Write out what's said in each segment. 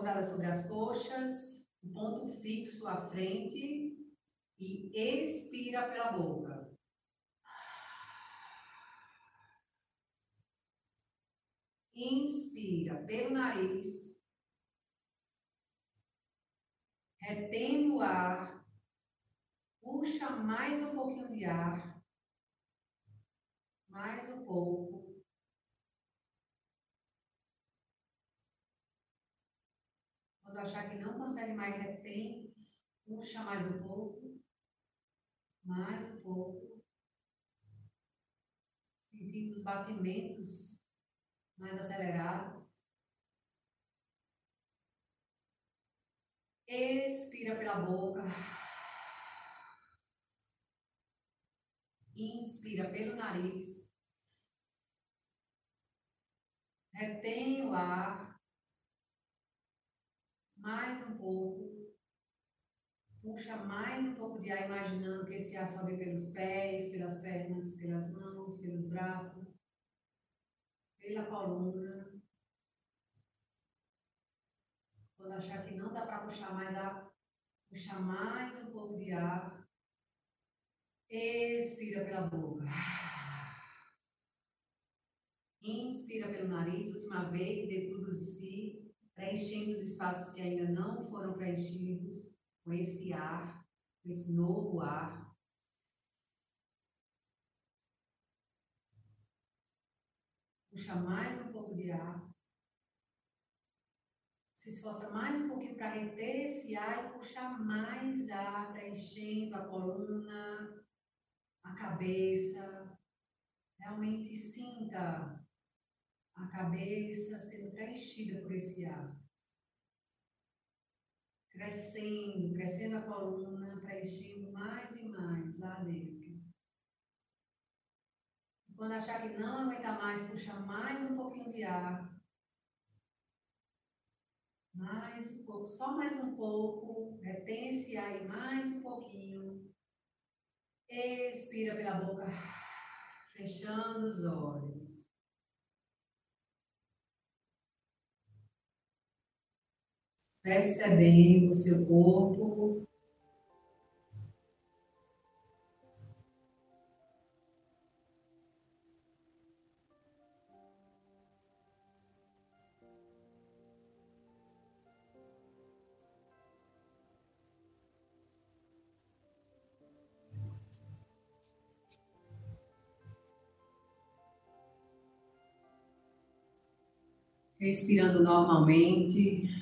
pousada sobre as coxas, ponto fixo à frente e expira pela boca. Inspira pelo nariz, retendo o ar, puxa mais um pouquinho de ar, mais um pouco. Achar que não consegue mais, retém, puxa mais um pouco, mais um pouco, sentindo os batimentos mais acelerados. Expira pela boca. Inspira pelo nariz. Retém o ar. Mais um pouco. Puxa mais um pouco de ar, imaginando que esse ar sobe pelos pés, pelas pernas, pelas mãos, pelos braços pela coluna. Quando achar que não dá para puxar mais ar, puxa mais um pouco de ar. Expira pela boca. Inspira pelo nariz, última vez, dê tudo de si, preenchendo os espaços que ainda não foram preenchidos com esse ar, com esse novo ar. Puxa mais um pouco de ar. Se esforça mais um pouquinho para reter esse ar e puxar mais ar, preenchendo a coluna, a cabeça. Realmente sinta a cabeça sendo preenchida por esse ar. Crescendo, crescendo a coluna, preenchendo mais e mais lá dentro. Quando achar que não aguenta mais, puxa mais um pouquinho de ar. Mais um pouco, só mais um pouco. Retém esse ar aí mais um pouquinho. Expira pela boca, fechando os olhos. Percebendo o seu corpo respirando normalmente.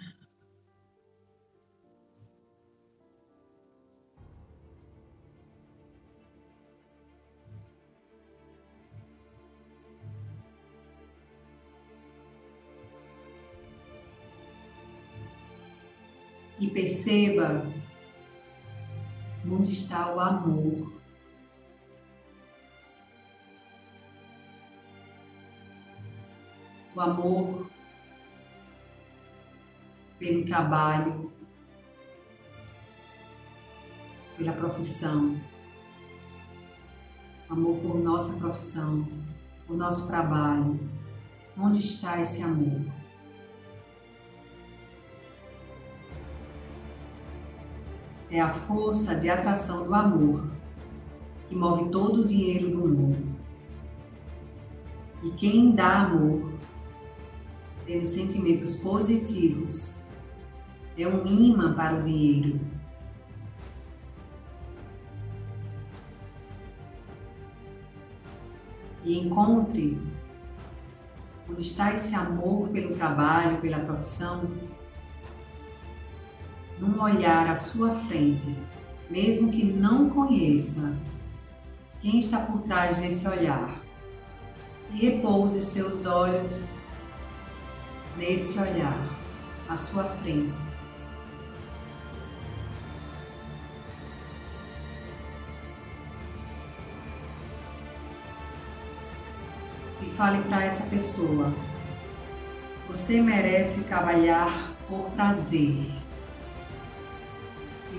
E perceba onde está o amor. O amor pelo trabalho, pela profissão, amor por nossa profissão, por nosso trabalho. Onde está esse amor? É a força de atração do amor que move todo o dinheiro do mundo. E quem dá amor, tendo sentimentos positivos, é um imã para o dinheiro. E encontre onde está esse amor pelo trabalho, pela profissão, num olhar à sua frente, mesmo que não conheça quem está por trás desse olhar. E repouse os seus olhos nesse olhar à sua frente. fale para essa pessoa: você merece trabalhar por prazer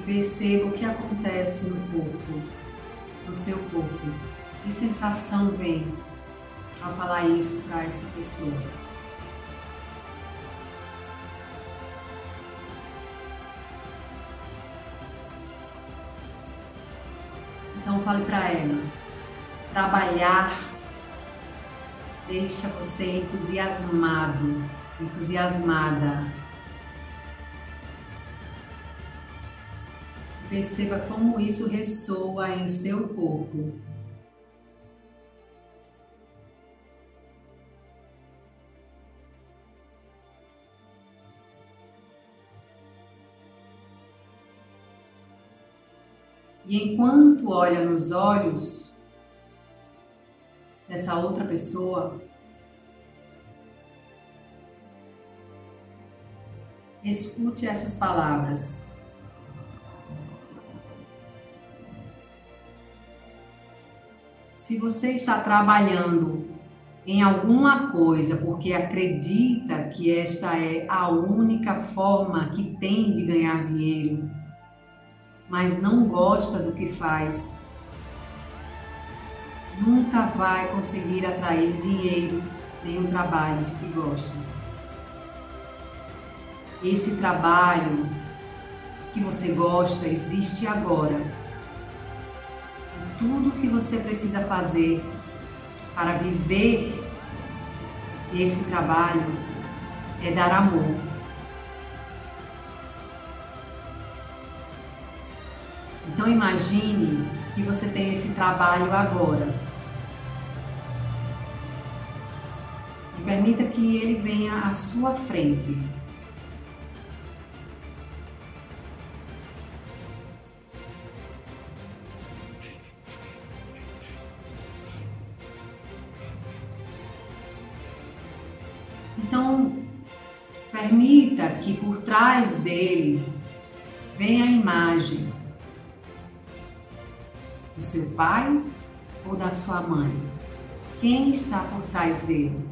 perceba o que acontece no corpo, no seu corpo. Que sensação vem ao falar isso para essa pessoa? Então fale para ela. Trabalhar deixa você entusiasmado, entusiasmada Perceba como isso ressoa em seu corpo. E enquanto olha nos olhos dessa outra pessoa, escute essas palavras. Se você está trabalhando em alguma coisa porque acredita que esta é a única forma que tem de ganhar dinheiro, mas não gosta do que faz, nunca vai conseguir atrair dinheiro nem um trabalho de que gosta. Esse trabalho que você gosta existe agora. Tudo que você precisa fazer para viver esse trabalho é dar amor. Então imagine que você tem esse trabalho agora. E permita que ele venha à sua frente. Então, permita que por trás dele venha a imagem do seu pai ou da sua mãe? Quem está por trás dele?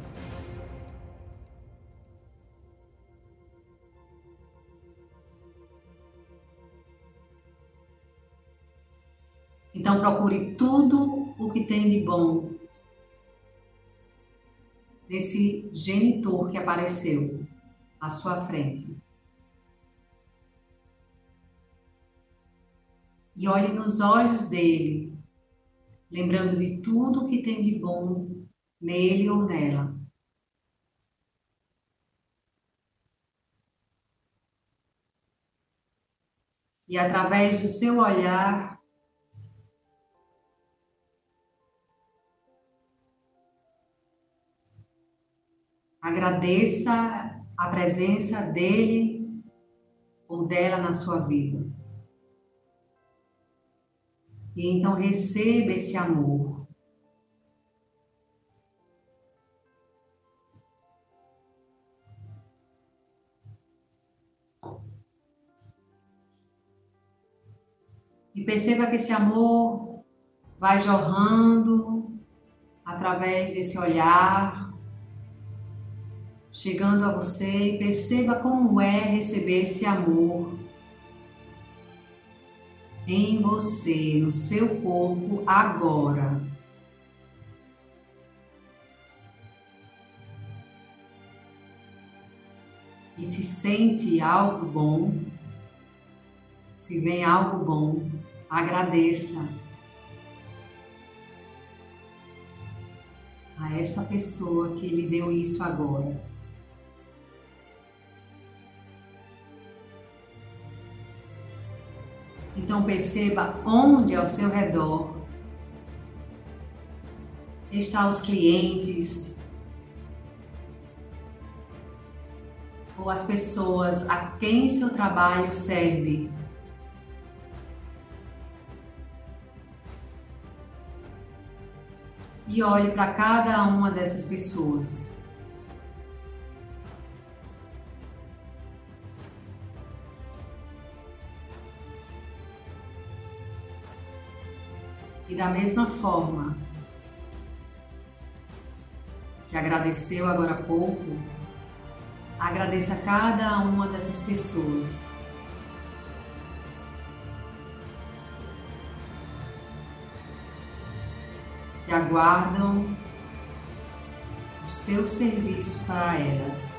Então procure tudo o que tem de bom nesse genitor que apareceu à sua frente. e olhe nos olhos dele, lembrando de tudo que tem de bom nele ou nela. E através do seu olhar, agradeça a presença dele ou dela na sua vida. E então receba esse amor. E perceba que esse amor vai jorrando através desse olhar, chegando a você e perceba como é receber esse amor em você, no seu corpo agora. E se sente algo bom, se vem algo bom, agradeça a essa pessoa que lhe deu isso agora. Então perceba onde ao seu redor estão os clientes ou as pessoas a quem seu trabalho serve. E olhe para cada uma dessas pessoas. E da mesma forma que agradeceu agora há pouco, agradeça a cada uma dessas pessoas. Que aguardam o seu serviço para elas.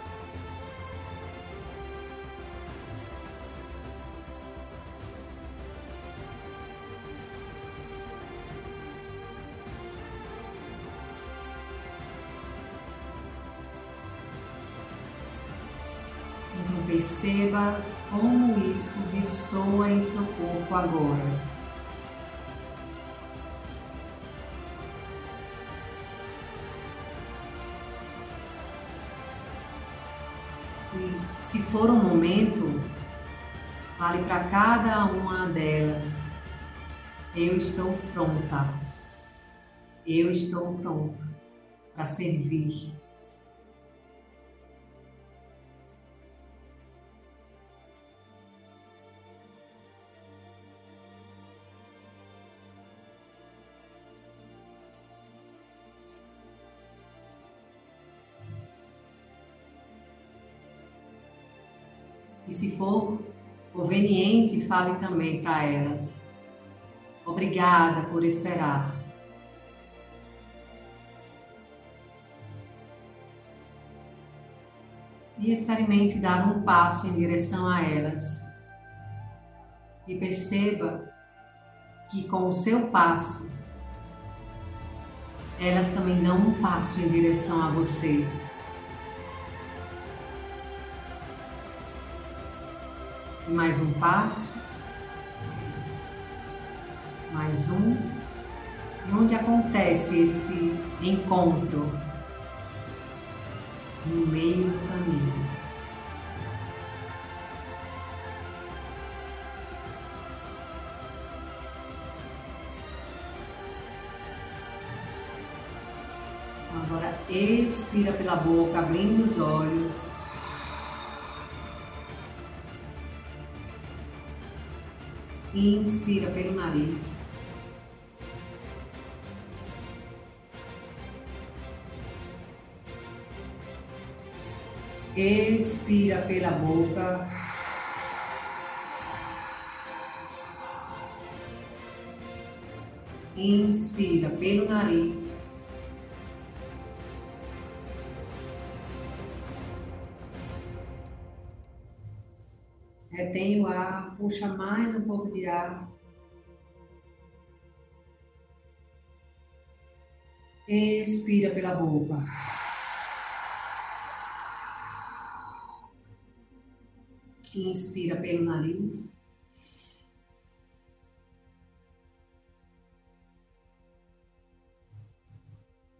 Perceba como isso ressoa em seu corpo agora. E se for um momento, fale para cada uma delas: Eu estou pronta. Eu estou pronta para servir. For conveniente, fale também para elas. Obrigada por esperar. E experimente dar um passo em direção a elas. E perceba que com o seu passo, elas também dão um passo em direção a você. Mais um passo, mais um. E onde acontece esse encontro? No meio do caminho. Agora expira pela boca, abrindo os olhos. Inspira pelo nariz. Expira pela boca. Inspira pelo nariz. Puxa mais um pouco de ar. Expira pela boca. Inspira pelo nariz.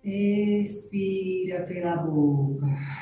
Expira pela boca.